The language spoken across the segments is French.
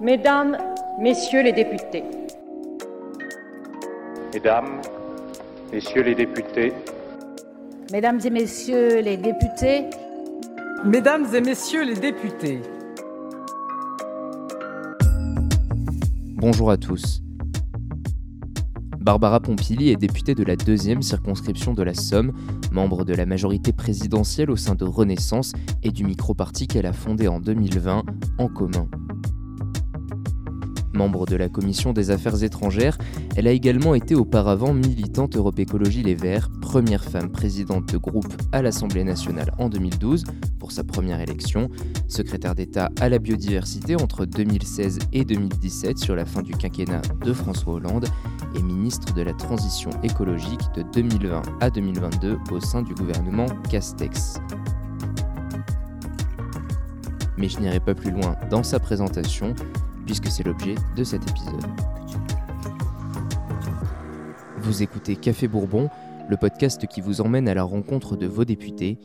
Mesdames, Messieurs les députés. Mesdames, Messieurs les députés. Mesdames et Messieurs les députés. Mesdames et Messieurs les députés. Bonjour à tous. Barbara Pompili est députée de la deuxième circonscription de la Somme, membre de la majorité présidentielle au sein de Renaissance et du micro-parti qu'elle a fondé en 2020, En commun. Membre de la commission des affaires étrangères, elle a également été auparavant militante Europe Écologie Les Verts, première femme présidente de groupe à l'Assemblée nationale en 2012 pour sa première élection, secrétaire d'État à la biodiversité entre 2016 et 2017 sur la fin du quinquennat de François Hollande et ministre de la transition écologique de 2020 à 2022 au sein du gouvernement Castex. Mais je n'irai pas plus loin dans sa présentation, puisque c'est l'objet de cet épisode. Vous écoutez Café Bourbon, le podcast qui vous emmène à la rencontre de vos députés,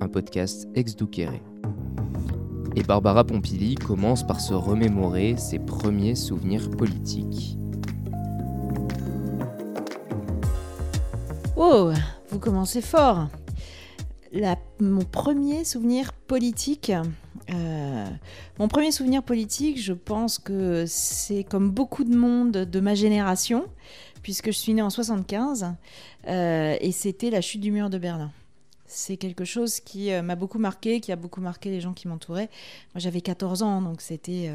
un podcast ex-Douqueré. Et Barbara Pompili commence par se remémorer ses premiers souvenirs politiques. Oh, vous commencez fort. mon premier souvenir politique, euh, mon premier souvenir politique, je pense que c'est comme beaucoup de monde de ma génération, puisque je suis née en 75, euh, et c'était la chute du mur de Berlin. C'est quelque chose qui euh, m'a beaucoup marqué, qui a beaucoup marqué les gens qui m'entouraient. Moi, j'avais 14 ans, donc c'était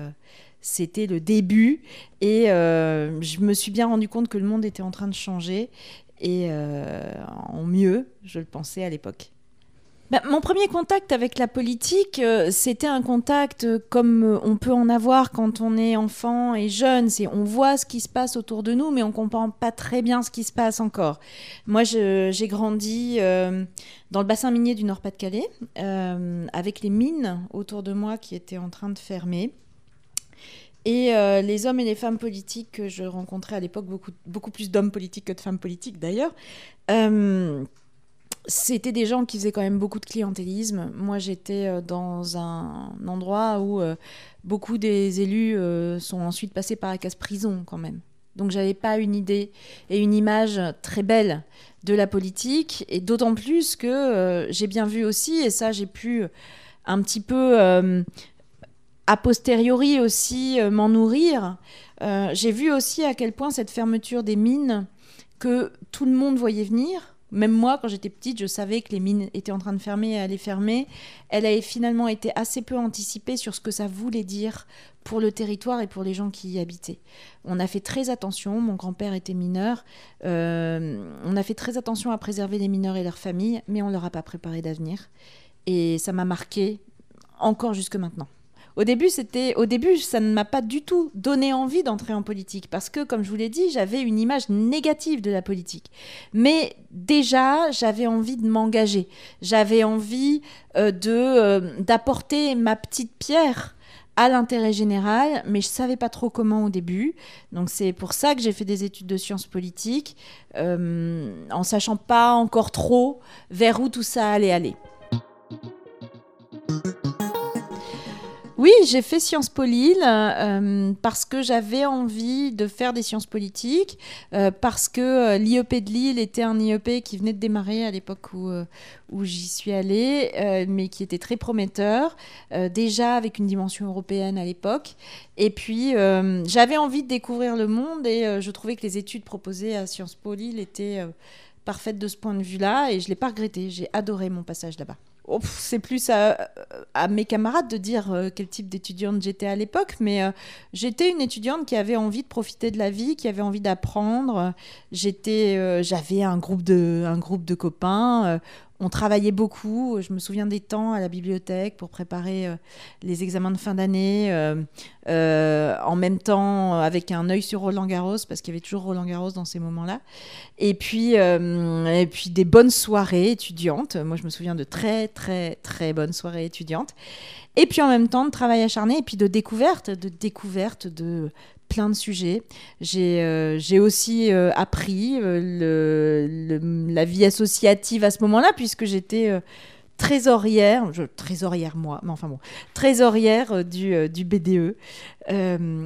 c'était le début, et je me suis bien rendu compte que le monde était en train de changer, et en mieux, je le pensais à l'époque. Bah, mon premier contact avec la politique, euh, c'était un contact euh, comme euh, on peut en avoir quand on est enfant et jeune. On voit ce qui se passe autour de nous, mais on comprend pas très bien ce qui se passe encore. Moi, j'ai grandi dans le bassin minier du Nord-Pas-de-Calais, avec les mines autour de moi qui étaient en train de fermer. Et les hommes et les femmes politiques que je rencontrais à l'époque, beaucoup, beaucoup plus d'hommes politiques que de femmes politiques d'ailleurs, c'était des gens qui faisaient quand même beaucoup de clientélisme. Moi, j'étais euh, dans un endroit où euh, beaucoup des élus euh, sont ensuite passés par la case prison quand même. Donc, j'avais pas une idée et une image très belle de la politique. Et d'autant plus que j'ai bien vu aussi, et ça, j'ai pu un petit peu a posteriori aussi m'en nourrir. j'ai vu aussi à quel point cette fermeture des mines que tout le monde voyait venir même moi, quand j'étais petite, je savais que les mines étaient en train de fermer et allaient fermer. Elle a finalement été assez peu anticipée sur ce que ça voulait dire pour le territoire et pour les gens qui y habitaient. On a fait très attention, mon grand-père était mineur, euh, on a fait très attention à préserver les mineurs et leurs familles, mais on ne leur a pas préparé d'avenir. Et ça m'a marqué encore jusque maintenant. Au début, c'était, au début, ça ne m'a pas du tout donné envie d'entrer en politique parce que, comme je vous l'ai dit, j'avais une image négative de la politique. Mais déjà, j'avais envie de m'engager. J'avais envie euh, de euh, d'apporter ma petite pierre à l'intérêt général, mais je savais pas trop comment au début. Donc c'est pour ça que j'ai fait des études de sciences politiques, euh, en sachant pas encore trop vers où tout ça allait aller. Oui, j'ai fait Sciences Po Lille euh, parce que j'avais envie de faire des sciences politiques, euh, parce que euh, l'IEP de Lille était un IEP qui venait de démarrer à l'époque où, où j'y suis allée, mais qui était très prometteur, déjà avec une dimension européenne à l'époque. Et puis, j'avais envie de découvrir le monde et je trouvais que les études proposées à Sciences Po Lille étaient parfaites de ce point de vue-là et je ne l'ai pas regretté. J'ai adoré mon passage là-bas. Oh, c'est plus à, mes camarades de dire euh, quel type d'étudiante j'étais à l'époque, mais euh, j'étais une étudiante qui avait envie de profiter de la vie, qui avait envie d'apprendre. J'étais, euh, j'avais un groupe de, un groupe de copains on travaillait beaucoup. Je me souviens des temps à la bibliothèque pour préparer euh, les examens de fin d'année, euh, euh, en même temps avec un œil sur Roland Garros, parce qu'il y avait toujours Roland Garros dans ces moments-là. Et puis, et puis des bonnes soirées étudiantes. Moi, je me souviens de très, très, très bonnes soirées étudiantes. Et puis en même temps de travail acharné et puis de découverte, de découverte de plein de sujets. J'ai euh, aussi euh, appris euh, la vie associative à ce moment-là, puisque j'étais trésorière, trésorière moi, mais enfin bon, trésorière du, BDE.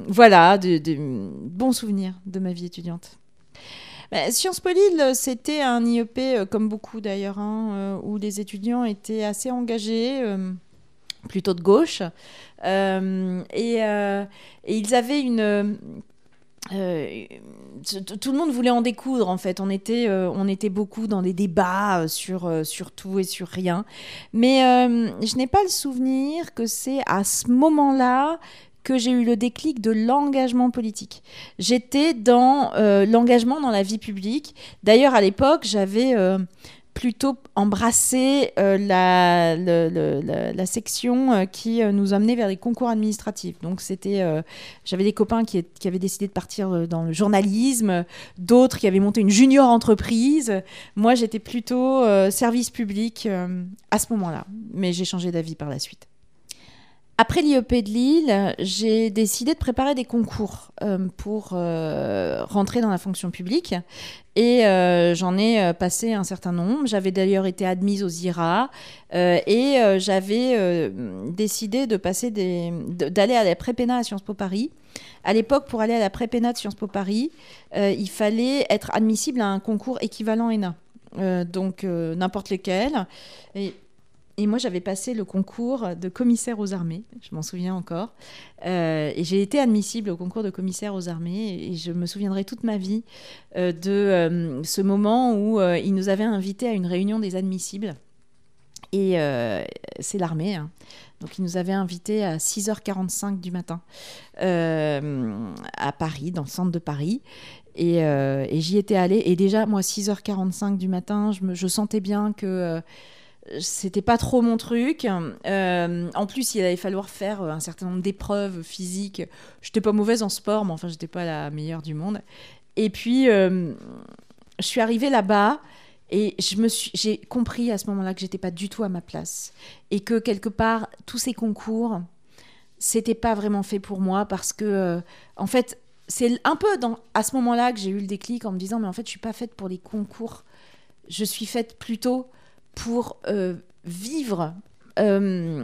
voilà, de, bons souvenirs de ma vie étudiante. Bah, Sciences Po Lille, c'était un IEP, comme beaucoup d'ailleurs, hein, où les étudiants étaient assez engagés, plutôt de gauche. Et, ils avaient une. tout le monde voulait en découdre en fait. On était, on était beaucoup dans des débats sur, sur tout et sur rien. Mais je n'ai pas le souvenir que c'est à ce moment-là que j'ai eu le déclic de l'engagement politique. J'étais dans euh, l'engagement dans la vie publique. D'ailleurs, à l'époque, j'avais euh, plutôt embrassé euh, la, la, section qui nous amenait vers les concours administratifs. Donc, c'était, j'avais des copains qui, qui, avaient décidé de partir dans le journalisme, d'autres qui avaient monté une junior entreprise. Moi, j'étais plutôt service public à ce moment-là, mais j'ai changé d'avis par la suite. Après l'IEP de Lille, j'ai décidé de préparer des concours euh, pour euh, rentrer dans la fonction publique. Et euh, j'en ai passé un certain nombre. J'avais d'ailleurs été admise aux IRA et j'avais décidé d'aller à la prépéna à Sciences Po Paris. À l'époque, pour aller à la prépéna de Sciences Po Paris, il fallait être admissible à un concours équivalent ENA. donc n'importe lequel. Et et moi, j'avais passé le concours de commissaire aux armées, je m'en souviens encore. Euh, et j'ai été admissible au concours de commissaire aux armées. Et je me souviendrai toute ma vie euh, de euh, ce moment où ils nous avaient invités à une réunion des admissibles. Et c'est l'armée. Hein. Donc, ils nous avaient invités à 6h45 du matin à Paris, dans le centre de Paris. Et, j'y étais allée. Et déjà, moi, 6h45 du matin, je, me, je sentais bien que c'était pas trop mon truc. Euh, en plus, il allait falloir faire un certain nombre d'épreuves physiques. J'étais pas mauvaise en sport, mais enfin, j'étais pas la meilleure du monde. Et puis, euh, je suis arrivée là-bas et j'ai compris à ce moment-là que j'étais pas du tout à ma place et que quelque part, tous ces concours, c'était pas vraiment fait pour moi parce que, euh, en fait, c'est un peu dans, à ce moment-là que j'ai eu le déclic en me disant, mais en fait, je suis pas faite pour les concours. Je suis faite plutôt pour euh, vivre euh,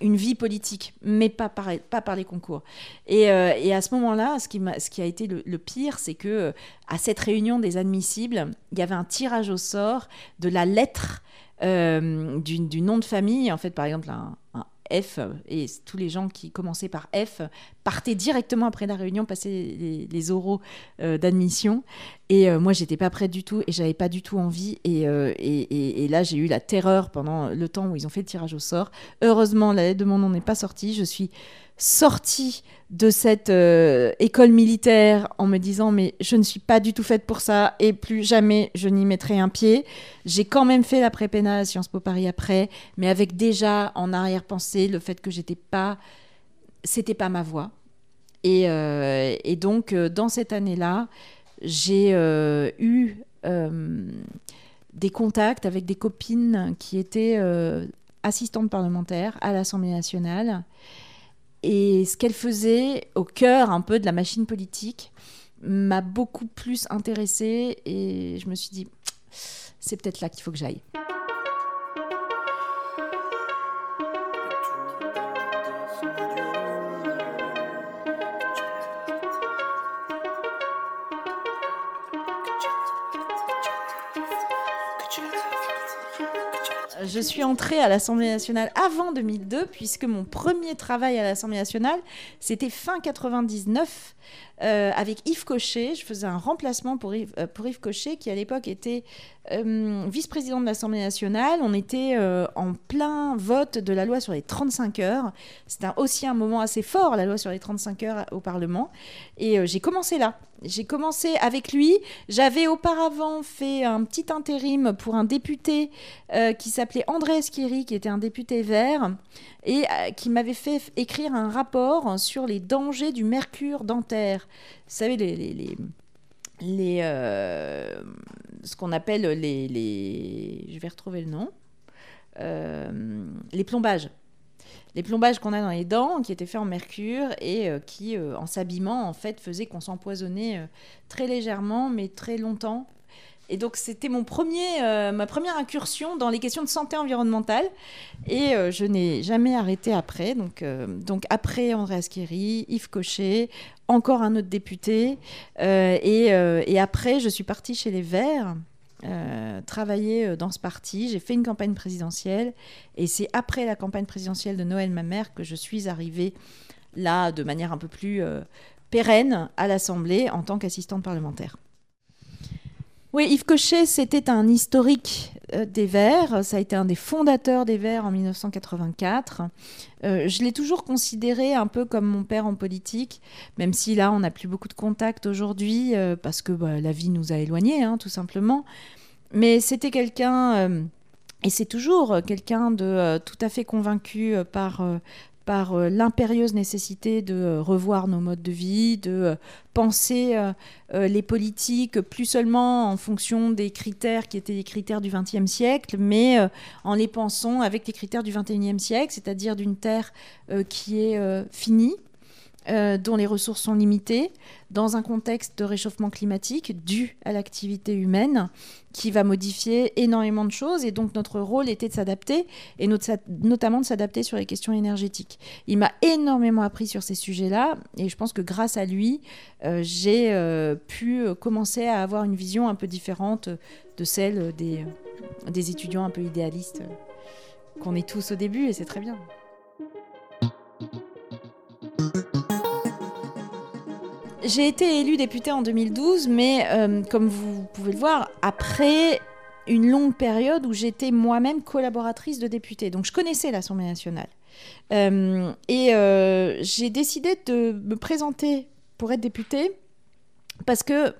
une vie politique, mais pas par, les concours. Et, euh, et à ce moment-là, ce, qui a été le, pire, c'est que à cette réunion des admissibles, il y avait un tirage au sort de la lettre du, du, nom de famille. En fait, par exemple, un F, et tous les gens qui commençaient par F partaient directement après la réunion passer les, oraux euh, d'admission. Et euh, moi, j'étais pas prête du tout et j'avais pas du tout envie. Euh, et, et, là, j'ai eu la terreur pendant le temps où ils ont fait le tirage au sort. Heureusement, la lettre de mon nom n'est pas sortie. Je suis sortie de cette euh, école militaire en me disant mais je ne suis pas du tout faite pour ça et plus jamais je n'y mettrai un pied. J'ai quand même fait la prépénale à Sciences Po Paris après, mais avec déjà en arrière-pensée le fait que j'étais pas, c'était pas ma voie. Et, euh, donc euh, dans cette année-là, j'ai eu des contacts avec des copines qui étaient assistantes parlementaires à l'Assemblée nationale et ce qu'elle faisait au cœur un peu de la machine politique m'a beaucoup plus intéressée et je me suis dit, c'est peut-être là qu'il faut que j'aille. Je suis entrée à l'Assemblée nationale avant 2002, puisque mon premier travail à l'Assemblée nationale, c'était fin 99 euh, avec Yves Cochet. Je faisais un remplacement pour Yves, euh, pour Yves Cochet, qui à l'époque était euh, vice-président de l'Assemblée nationale. On était en plein vote de la loi sur les 35 heures. C'était aussi un moment assez fort, la loi sur les 35 heures au Parlement. Et j'ai commencé là. J'ai commencé avec lui. J'avais auparavant fait un petit intérim pour un député qui s'appelait André Esquiri, qui était un député vert et qui m'avait fait écrire un rapport sur les dangers du mercure dentaire. Vous savez, les, les, euh, ce qu'on appelle les, les, Je vais retrouver le nom. Euh, les plombages. Les plombages qu'on a dans les dents, qui étaient faits en mercure et euh, qui, en s'abîmant, en fait, faisaient qu'on s'empoisonnait très légèrement, mais très longtemps. Et donc, c'était mon premier, ma première incursion dans les questions de santé environnementale. Et je n'ai jamais arrêté après. Donc, donc après André Asqueri, Yves Cochet, encore un autre député. Et, et, après, je suis partie chez les Verts. Euh, travailler euh, dans ce parti. J'ai fait une campagne présidentielle et c'est après la campagne présidentielle de Noël ma mère que je suis arrivée là de manière un peu plus euh, pérenne à l'Assemblée en tant qu'assistante parlementaire. Oui, Yves Cochet, c'était un historique des Verts. Ça a été un des fondateurs des Verts en 1984. je l'ai toujours considéré un peu comme mon père en politique, même si là, on n'a plus beaucoup de contact aujourd'hui, parce que bah, la vie nous a éloignés, hein, tout simplement. Mais c'était quelqu'un, euh, et c'est toujours quelqu'un de euh, tout à fait convaincu euh, par, par l'impérieuse nécessité de revoir nos modes de vie, de penser les politiques plus seulement en fonction des critères qui étaient les critères du XXe siècle, mais en les pensant avec les critères du XXIe siècle, c'est-à-dire d'une terre qui est finie, euh, dont les ressources sont limitées, dans un contexte de réchauffement climatique dû à l'activité humaine qui va modifier énormément de choses. Et donc notre rôle était de s'adapter, et notamment de s'adapter sur les questions énergétiques. Il m'a énormément appris sur ces sujets-là, et je pense que grâce à lui, euh, j'ai euh, pu commencer à avoir une vision un peu différente de celle des, des étudiants un peu idéalistes qu'on est tous au début, et c'est très bien. J'ai été élue députée en 2012, mais euh, comme vous pouvez le voir, après une longue période où j'étais moi-même collaboratrice de députée. Donc je connaissais l'Assemblée nationale. Euh, et euh, j'ai décidé de me présenter pour être députée parce que,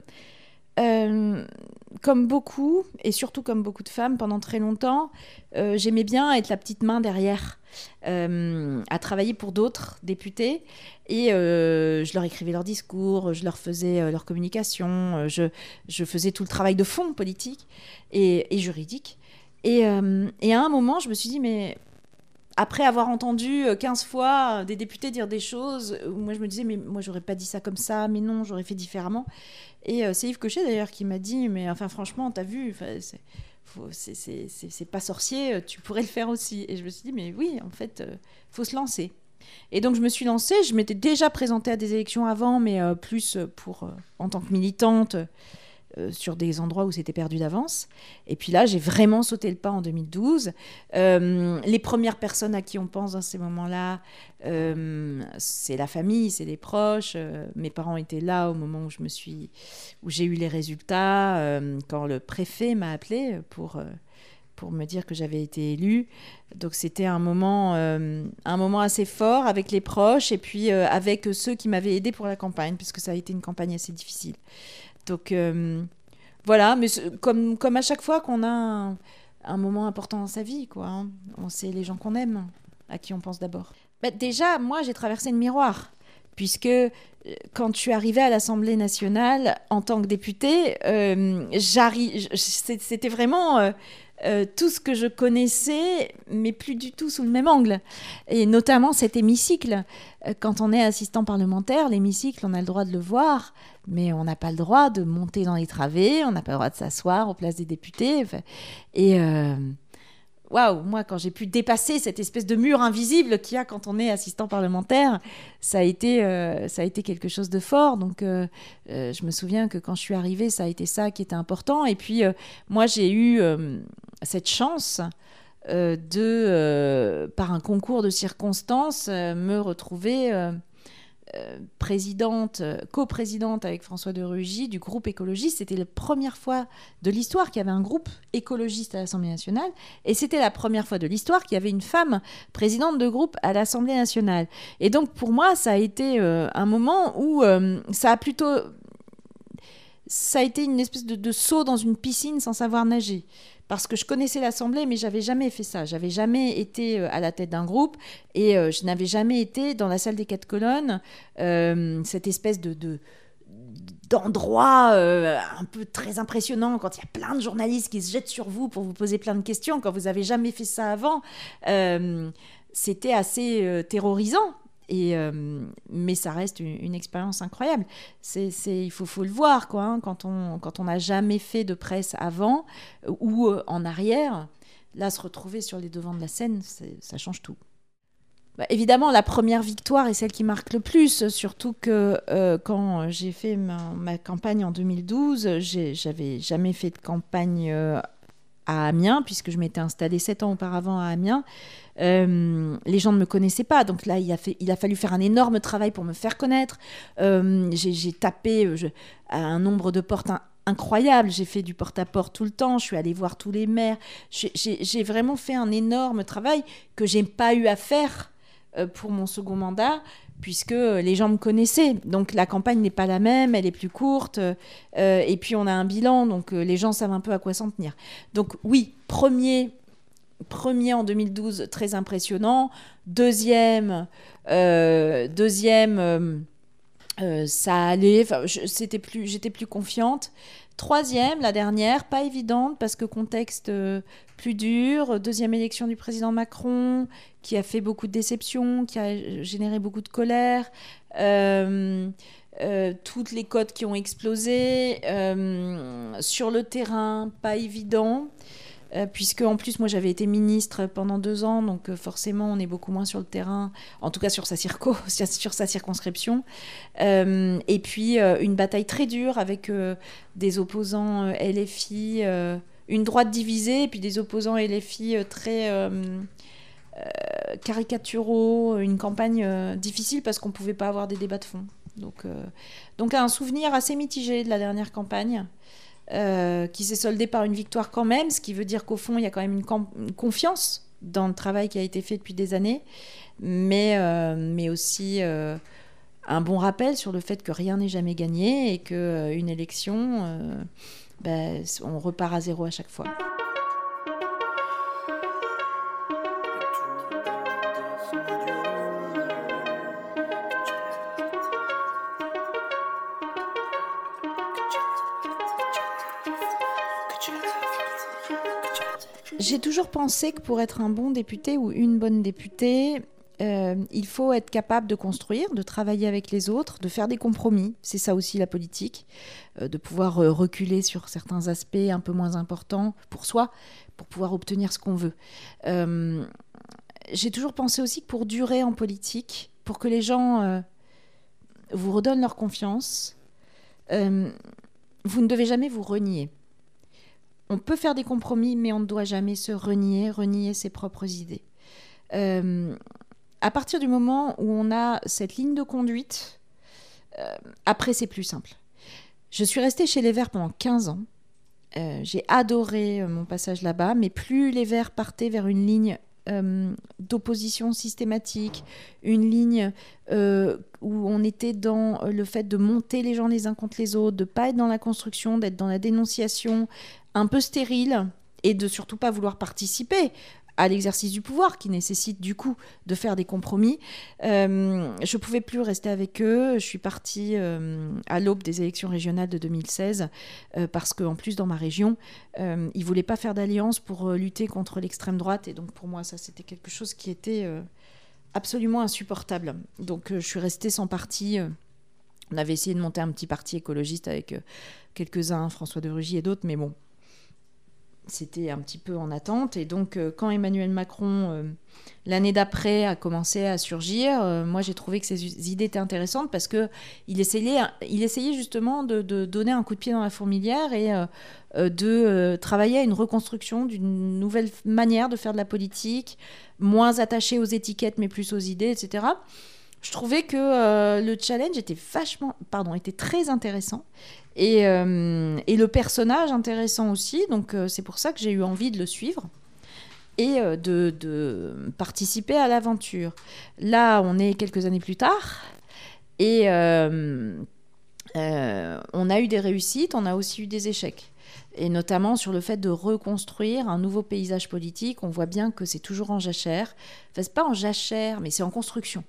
comme beaucoup, et surtout comme beaucoup de femmes pendant très longtemps, j'aimais bien être la petite main derrière. Euh, à travailler pour d'autres députés. Et euh, je leur écrivais leurs discours, je leur faisais euh, leur communication, je, faisais tout le travail de fond politique et, et juridique. Et, et, à un moment, je me suis dit, mais après avoir entendu 15 fois des députés dire des choses, moi je me disais, mais moi j'aurais pas dit ça comme ça, mais non, j'aurais fait différemment. Et c'est Yves Cochet d'ailleurs qui m'a dit, mais enfin franchement, t'as vu, c'est pas sorcier, euh, tu pourrais le faire aussi. Et je me suis dit, mais oui, en fait, euh, faut se lancer. Et donc je me suis lancée, je m'étais déjà présentée à des élections avant, mais euh, plus pour, en tant que militante, euh, sur des endroits où c'était perdu d'avance. Et puis là, j'ai vraiment sauté le pas en 2012. Euh, les premières personnes à qui on pense dans ces moments-là, euh, c'est la famille, c'est les proches. mes parents étaient là au moment où je me suis, où j'ai eu les résultats, quand le préfet m'a appelé pour pour me dire que j'avais été élue. Donc c'était un moment, un moment assez fort avec les proches et puis avec ceux qui m'avaient aidé pour la campagne, puisque ça a été une campagne assez difficile. Donc euh, voilà, mais comme, comme à chaque fois qu'on a un, moment important dans sa vie, quoi. Hein. On sait les gens qu'on aime, à qui on pense d'abord. Bah, déjà, moi, j'ai traversé le miroir puisque euh, quand je suis arrivée à l'Assemblée nationale en tant que députée, euh, c'était vraiment euh, tout ce que je connaissais, mais plus du tout sous le même angle. Et notamment cet hémicycle. Euh, quand on est assistant parlementaire, l'hémicycle, on a le droit de le voir, mais on n'a pas le droit de monter dans les travées, on n'a pas le droit de s'asseoir aux places des députés. Et, euh, waouh, moi, quand j'ai pu dépasser cette espèce de mur invisible qu'il y a quand on est assistant parlementaire, ça a été, euh, ça a été quelque chose de fort. Donc, euh, euh, je me souviens que quand je suis arrivée, ça a été ça qui était important. Et puis, moi, j'ai eu cette chance de, par un concours de circonstances, me retrouver euh, présidente, euh, coprésidente avec François de Rugy du groupe écologiste. C'était la première fois de l'histoire qu'il y avait un groupe écologiste à l'Assemblée nationale. Et c'était la première fois de l'histoire qu'il y avait une femme présidente de groupe à l'Assemblée nationale. Et donc pour moi, ça a été euh, un moment où ça a plutôt... Ça a été une espèce de, de saut dans une piscine sans savoir nager parce que je connaissais l'Assemblée, mais j'avais jamais fait ça. J'avais jamais été euh, à la tête d'un groupe et euh, je n'avais jamais été dans la salle des quatre colonnes, euh, cette espèce de, d'endroit un peu très impressionnant quand il y a plein de journalistes qui se jettent sur vous pour vous poser plein de questions quand vous avez jamais fait ça avant. C'était assez terrorisant Et, mais ça reste une, expérience incroyable. C'est, il faut, le voir, quoi, hein, quand on quand on n'a jamais fait de presse avant ou en arrière. Là, se retrouver sur les devants de la scène, ça change tout. Bah, évidemment, la première victoire est celle qui marque le plus, surtout que euh, quand j'ai fait ma, campagne en 2012, j'avais jamais fait de campagne euh, à Amiens, puisque je m'étais installée sept ans auparavant à Amiens. Euh, les gens ne me connaissaient pas, donc là, il a, fallu faire un énorme travail pour me faire connaître. j'ai tapé à un nombre de portes incroyable. J'ai fait du porte-à-porte tout le temps, je suis allée voir tous les maires. J'ai vraiment fait un énorme travail que j'ai pas eu à faire euh, pour mon second mandat, puisque les gens me connaissaient. Donc la campagne n'est pas la même, elle est plus courte, euh, et puis on a un bilan, donc euh, les gens savent un peu à quoi s'en tenir. Donc oui, premier, premier en 2012, très impressionnant. Deuxième, deuxième, ça allait. C'était plus, j'étais plus confiante. Troisième, la dernière, pas évidente parce que contexte plus dur. Deuxième élection du président Macron, qui a fait beaucoup de déceptions, qui a généré beaucoup de colère. Euh, euh, toutes les codes qui ont explosé. Euh, sur le terrain, pas évident. Puisque en plus moi j'avais été ministre pendant deux ans, donc forcément on est beaucoup moins sur le terrain, en tout cas sur sa circo, sur sa circonscription. et puis une bataille très dure avec des opposants LFI une droite divisée et puis des opposants euh, très euh, euh, caricaturaux, une campagne difficile parce qu'on ne pouvait pas avoir des débats de fond. Donc, donc un souvenir assez mitigé de la dernière campagne. Qui s'est soldée par une victoire quand même, ce qui veut dire qu'au fond, il y a quand même une, confiance dans le travail qui a été fait depuis des années, mais, mais aussi un bon rappel sur le fait que rien n'est jamais gagné et qu'une élection, ben, on repart à zéro à chaque fois. J'ai toujours pensé que pour être un bon député ou une bonne députée, euh, il faut être capable de construire, de travailler avec les autres, de faire des compromis. C'est ça aussi la politique, euh, de pouvoir euh, reculer sur certains aspects un peu moins importants pour soi, pour pouvoir obtenir ce qu'on veut. J'ai toujours pensé aussi que pour durer en politique, pour que les gens vous redonnent leur confiance, vous ne devez jamais vous renier. On peut faire des compromis, mais on ne doit jamais se renier, renier ses propres idées à partir du moment où on a cette ligne de conduite, euh, après c'est plus simple. Je suis restée chez les Verts pendant 15 ans. Euh, j'ai adoré euh, mon passage là-bas, mais plus les Verts partaient vers une ligne d'opposition systématique, une ligne où on était dans le fait de monter les gens les uns contre les autres, de pas être dans la construction, d'être dans la dénonciation, un peu stérile, et de surtout pas vouloir participer à l'exercice du pouvoir qui nécessite du coup de faire des compromis. Euh, je ne pouvais plus rester avec eux. Je suis partie euh, à l'aube des élections régionales de 2016 euh, parce qu'en plus dans ma région, ils ne voulaient pas faire d'alliance pour lutter contre l'extrême droite et donc pour moi ça c'était quelque chose qui était absolument insupportable. Donc je suis restée sans parti. On avait essayé de monter un petit parti écologiste avec quelques-uns, François de Rugy et d'autres, mais bon, c'était un petit peu en attente. Et donc, euh, quand Emmanuel Macron, euh, l'année d'après, a commencé à surgir, euh, moi, j'ai trouvé que ses idées étaient intéressantes parce qu'il essayait, il essayait justement de, donner un coup de pied dans la fourmilière et de travailler à une reconstruction d'une nouvelle manière de faire de la politique, moins attachée aux étiquettes, mais plus aux idées, etc. Je trouvais que le challenge était vachement, pardon, était très intéressant euh, et, le personnage intéressant aussi, donc euh, c'est pour ça que j'ai eu envie de le suivre et euh, de, participer à l'aventure. Là, on est quelques années plus tard et on a eu des réussites, on a aussi eu des échecs. Et notamment sur le fait de reconstruire un nouveau paysage politique. On voit bien que c'est toujours en jachère. Enfin, c'est pas en jachère, mais c'est en construction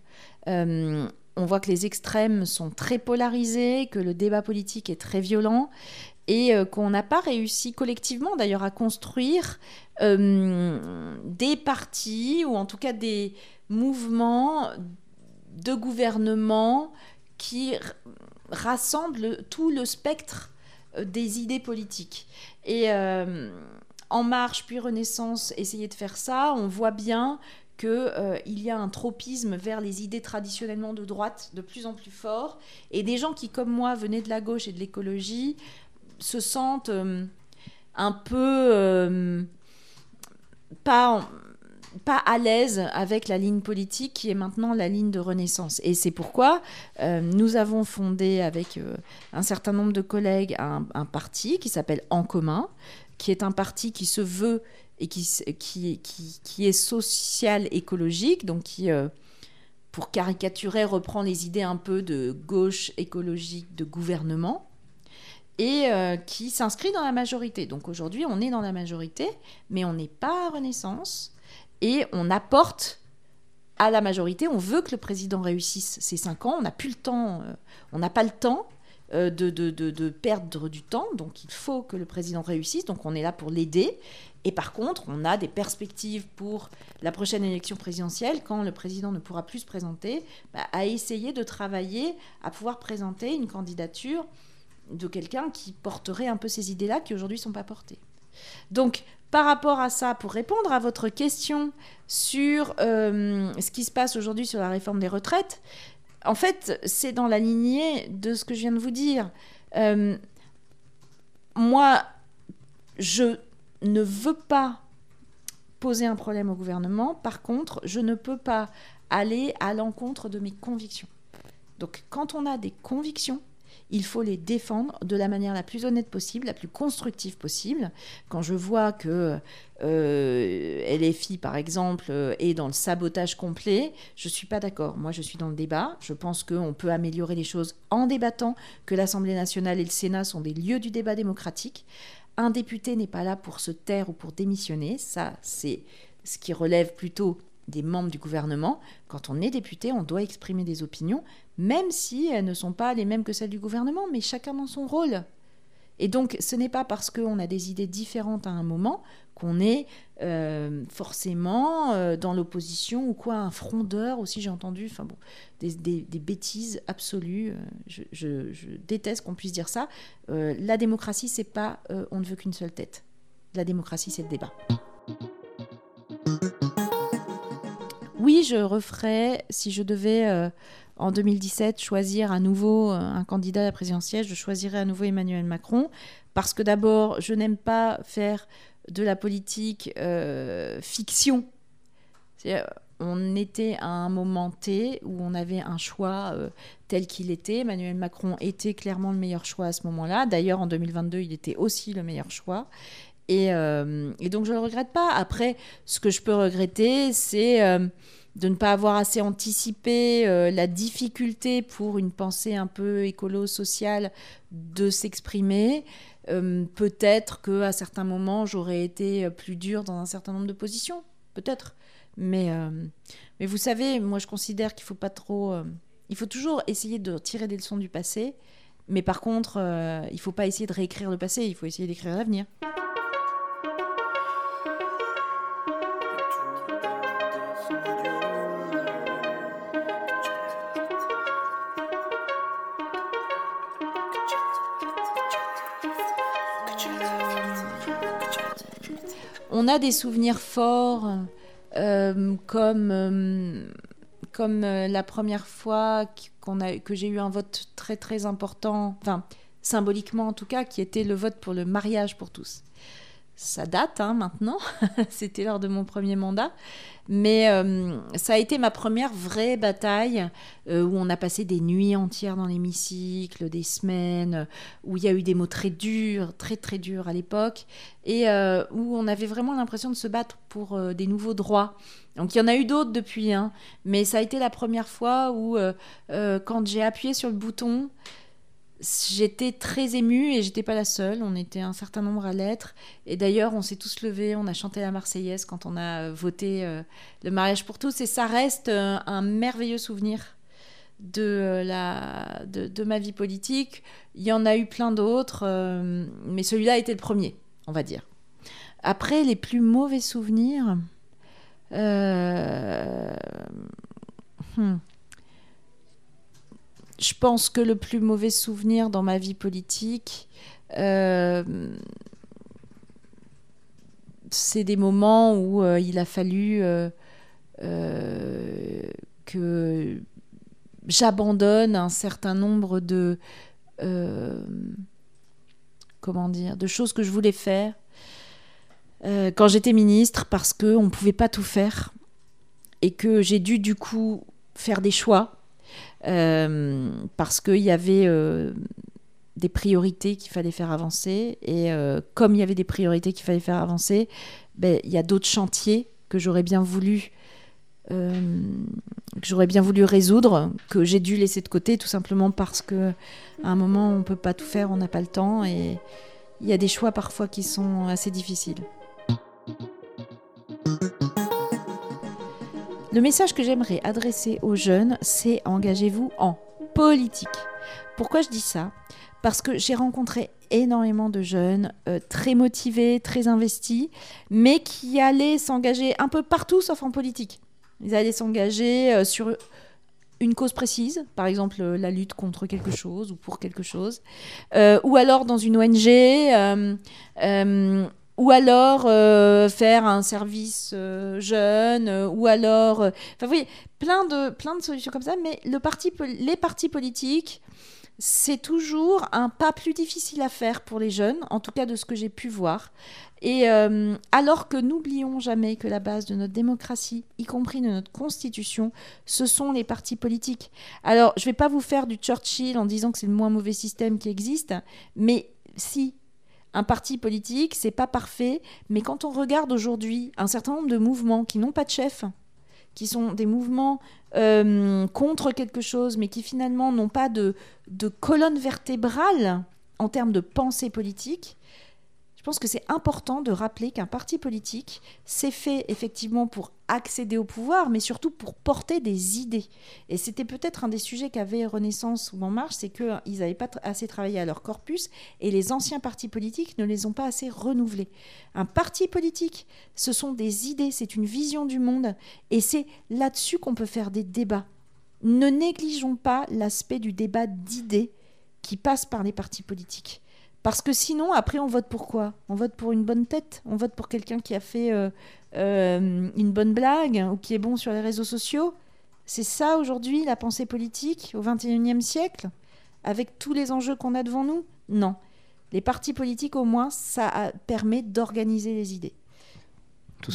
on voit que les extrêmes sont très polarisés, que le débat politique est très violent et euh, qu'on n'a pas réussi collectivement d'ailleurs à construire euh, des partis ou en tout cas des mouvements de gouvernement qui rassemble tout le spectre des idées politiques. Et En Marche puis Renaissance essayer de faire ça, on voit bien qu'il euh, y a un tropisme vers les idées traditionnellement de droite de plus en plus fort, et des gens qui, comme moi, venaient de la gauche et de l'écologie, se sentent euh, un peu euh, pas, pas à l'aise avec la ligne politique qui est maintenant la ligne de Renaissance. Et c'est pourquoi nous avons fondé avec un certain nombre de collègues un, parti qui s'appelle En commun, qui est un parti qui se veut et qui, qui, qui, est social écologique, donc qui, euh, pour caricaturer, reprend les idées un peu de gauche écologique de gouvernement, et euh, qui s'inscrit dans la majorité. Donc aujourd'hui, on est dans la majorité, mais on n'est pas à Renaissance, et on apporte à la majorité, on veut que le président réussisse ses cinq ans, on n'a plus le temps, euh, on n'a pas le temps de, de, de, de, perdre du temps. Donc il faut que le président réussisse. Donc on est là pour l'aider. Et par contre, on a des perspectives pour la prochaine élection présidentielle, quand le président ne pourra plus se présenter, bah, à essayer de travailler à pouvoir présenter une candidature de quelqu'un qui porterait un peu ces idées-là qui aujourd'hui ne sont pas portées. Donc, par rapport à ça, pour répondre à votre question sur euh, ce qui se passe aujourd'hui sur la réforme des retraites, en fait, c'est dans la lignée de ce que je viens de vous dire. Euh, moi, je ne veux pas poser un problème au gouvernement. Par contre, je ne peux pas aller à l'encontre de mes convictions. Donc quand on a des convictions, il faut les défendre de la manière la plus honnête possible, la plus constructive possible. Quand je vois que euh, LFI, par exemple, euh, est dans le sabotage complet, je ne suis pas d'accord. Moi, je suis dans le débat. Je pense qu'on peut améliorer les choses en débattant, que l'Assemblée nationale et le Sénat sont des lieux du débat démocratique. Un député n'est pas là pour se taire ou pour démissionner. Ça, c'est ce qui relève plutôt des membres du gouvernement. Quand on est député, on doit exprimer des opinions, même si elles ne sont pas les mêmes que celles du gouvernement, mais chacun dans son rôle. Et donc, ce n'est pas parce qu'on a des idées différentes à un moment qu'on est euh, forcément euh, dans l'opposition ou quoi, un frondeur aussi, j'ai entendu, enfin bon, des, bêtises absolues. Euh, je, déteste qu'on puisse dire ça. la démocratie, c'est pas on ne veut qu'une seule tête. La démocratie, c'est le débat. Oui, je referais, si je devais en 2017 choisir à nouveau un candidat à la présidentielle, je choisirais à nouveau Emmanuel Macron, parce que d'abord, je n'aime pas faire de la politique euh, fiction. On était à un moment T où on avait un choix euh, tel qu'il était. Emmanuel Macron était clairement le meilleur choix à ce moment-là. D'ailleurs, en 2022, il était aussi le meilleur choix. Et, euh, et donc, je ne le regrette pas. Après, ce que je peux regretter, c'est de ne pas avoir assez anticipé la difficulté pour une pensée un peu écolo-sociale de s'exprimer. Euh, peut-être que à certains moments j'aurais été plus dur dans un certain nombre de positions, peut-être. Mais, euh, mais vous savez, moi je considère qu'il faut pas trop. Euh, il faut toujours essayer de tirer des leçons du passé, mais par contre, il faut pas essayer de réécrire le passé, il faut essayer d'écrire l'avenir. On a des souvenirs forts, euh, comme, euh, comme euh, la première fois que j'ai eu un vote très très important, enfin symboliquement en tout cas, qui était le vote pour le mariage pour tous ça date hein, maintenant, c'était lors de mon premier mandat, mais euh, ça a été ma première vraie bataille euh, où on a passé des nuits entières dans l'hémicycle, des semaines, où il y a eu des mots très durs, très très durs à l'époque, et euh, où on avait vraiment l'impression de se battre pour des nouveaux droits. Donc il y en a eu d'autres depuis, hein, mais ça a été la première fois où quand j'ai appuyé sur le bouton, j'étais très émue et j'étais pas la seule. On était un certain nombre à l'être. Et d'ailleurs, on s'est tous levés, on a chanté la Marseillaise quand on a voté euh, le mariage pour tous. Et ça reste euh, un merveilleux souvenir de, euh, la, de, ma vie politique. Il y en a eu plein d'autres, mais celui-là était le premier, on va dire. Après, les plus mauvais souvenirs. Hmm. Je pense que le plus mauvais souvenir dans ma vie politique, euh, c'est des moments où euh, il a fallu euh, que j'abandonne un certain nombre de comment dire de choses que je voulais faire quand j'étais ministre parce que on pouvait pas tout faire et que j'ai dû du coup faire des choix euh, parce qu'il y avait euh, des priorités qu'il fallait faire avancer. Et euh, comme il y avait des priorités qu'il fallait faire avancer, ben, il y a d'autres chantiers que j'aurais bien voulu que j'aurais bien voulu résoudre, que j'ai dû laisser de côté tout simplement parce que à un moment on peut pas tout faire, on n'a pas le temps et il y a des choix parfois qui sont assez difficiles. Le message que j'aimerais adresser aux jeunes, c'est engagez-vous en politique. Pourquoi je dis ça? Parce que j'ai rencontré énormément de jeunes euh, très motivés, très investis, mais qui allaient s'engager un peu partout sauf en politique. Ils allaient s'engager euh, sur une cause précise, par exemple euh, la lutte contre quelque chose ou pour quelque chose, ou alors dans une ONG, ou alors euh, faire un service euh, jeune, euh, ou alors, enfin, vous voyez, plein de, plein de solutions comme ça. Mais le parti, les partis politiques, c'est toujours un pas plus difficile à faire pour les jeunes, en tout cas de ce que j'ai pu voir. Et alors que n'oublions jamais que la base de notre démocratie, y compris de notre constitution, ce sont les partis politiques. Alors, je ne vais pas vous faire du Churchill en disant que c'est le moins mauvais système qui existe, mais si un parti politique, c'est pas parfait, mais quand on regarde aujourd'hui un certain nombre de mouvements qui n'ont pas de chef, qui sont des mouvements euh, contre quelque chose, mais qui finalement n'ont pas de, de colonne vertébrale en termes de pensée politique, je pense que c'est important de rappeler qu'un parti politique, c'est fait effectivement pour accéder au pouvoir, mais surtout pour porter des idées. Et c'était peut-être un des sujets qu'avait Renaissance ou En Marche, c'est qu'ils n'avaient pas assez travaillé à leur corpus et les anciens partis politiques ne les ont pas assez renouvelés. Un parti politique, ce sont des idées, c'est une vision du monde et c'est là-dessus qu'on peut faire des débats. Ne négligeons pas l'aspect du débat d'idées qui passe par les partis politiques. Parce que sinon, après, on vote pour quoi? On vote pour une bonne tête? On vote pour quelqu'un qui a fait euh, euh, une bonne blague ou qui est bon sur les réseaux sociaux? C'est ça aujourd'hui la pensée politique au XXIe siècle? Avec tous les enjeux qu'on a devant nous? Non. Les partis politiques, au moins, ça permet d'organiser les idées.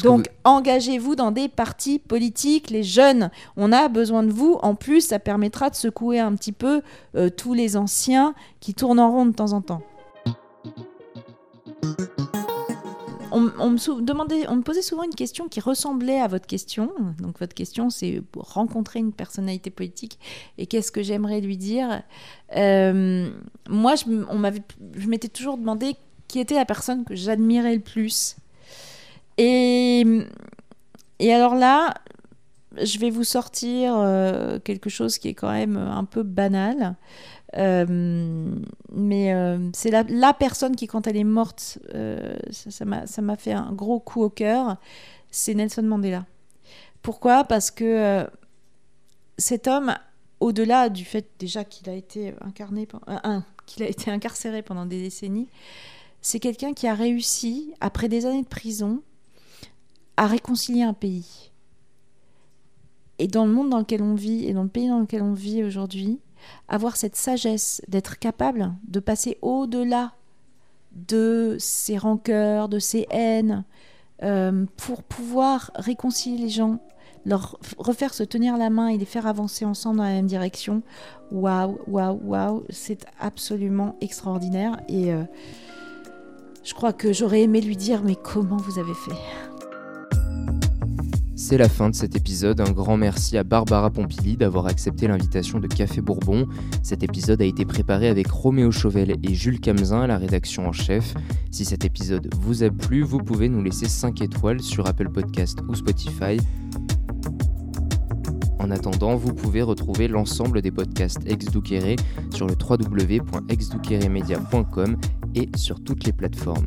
Donc, engagez-vous dans des partis politiques, les jeunes. On a besoin de vous. En plus, ça permettra de secouer un petit peu euh, tous les anciens qui tournent en rond de temps en temps. On, me posait souvent une question qui ressemblait à votre question. Donc votre question, c'est rencontrer une personnalité politique et qu'est-ce que j'aimerais lui dire. Euh, moi, je, je m'étais toujours demandé qui était la personne que j'admirais le plus. Et, et alors là, je vais vous sortir euh, quelque chose qui est quand même un peu banal. Euh, mais euh, c'est la, personne qui, quand elle est morte, euh, ça m'a fait un gros coup au cœur, c'est Nelson Mandela. Pourquoi? Parce que cet homme, au-delà du fait déjà qu'il a été incarné, qu'il a été incarcéré pendant des décennies, c'est quelqu'un qui a réussi, après des années de prison, à réconcilier un pays. Et dans le monde dans lequel on vit, et dans le pays dans lequel on vit aujourd'hui, avoir cette sagesse d'être capable de passer au-delà de ses rancœurs, de ses haines, euh, pour pouvoir réconcilier les gens, leur refaire se tenir la main et les faire avancer ensemble dans la même direction. Waouh, waouh, waouh, c'est absolument extraordinaire. Et euh, je crois que j'aurais aimé lui dire, mais comment vous avez fait? C'est la fin de cet épisode. Un grand merci à Barbara Pompili d'avoir accepté l'invitation de Café Bourbon. Cet épisode a été préparé avec Roméo Chauvel et Jules Camzin à la rédaction en chef. Si cet épisode vous a plu, vous pouvez nous laisser 5 étoiles sur Apple Podcast ou Spotify. En attendant, vous pouvez retrouver l'ensemble des podcasts ex sur le www.exdouqueremedia.com et sur toutes les plateformes.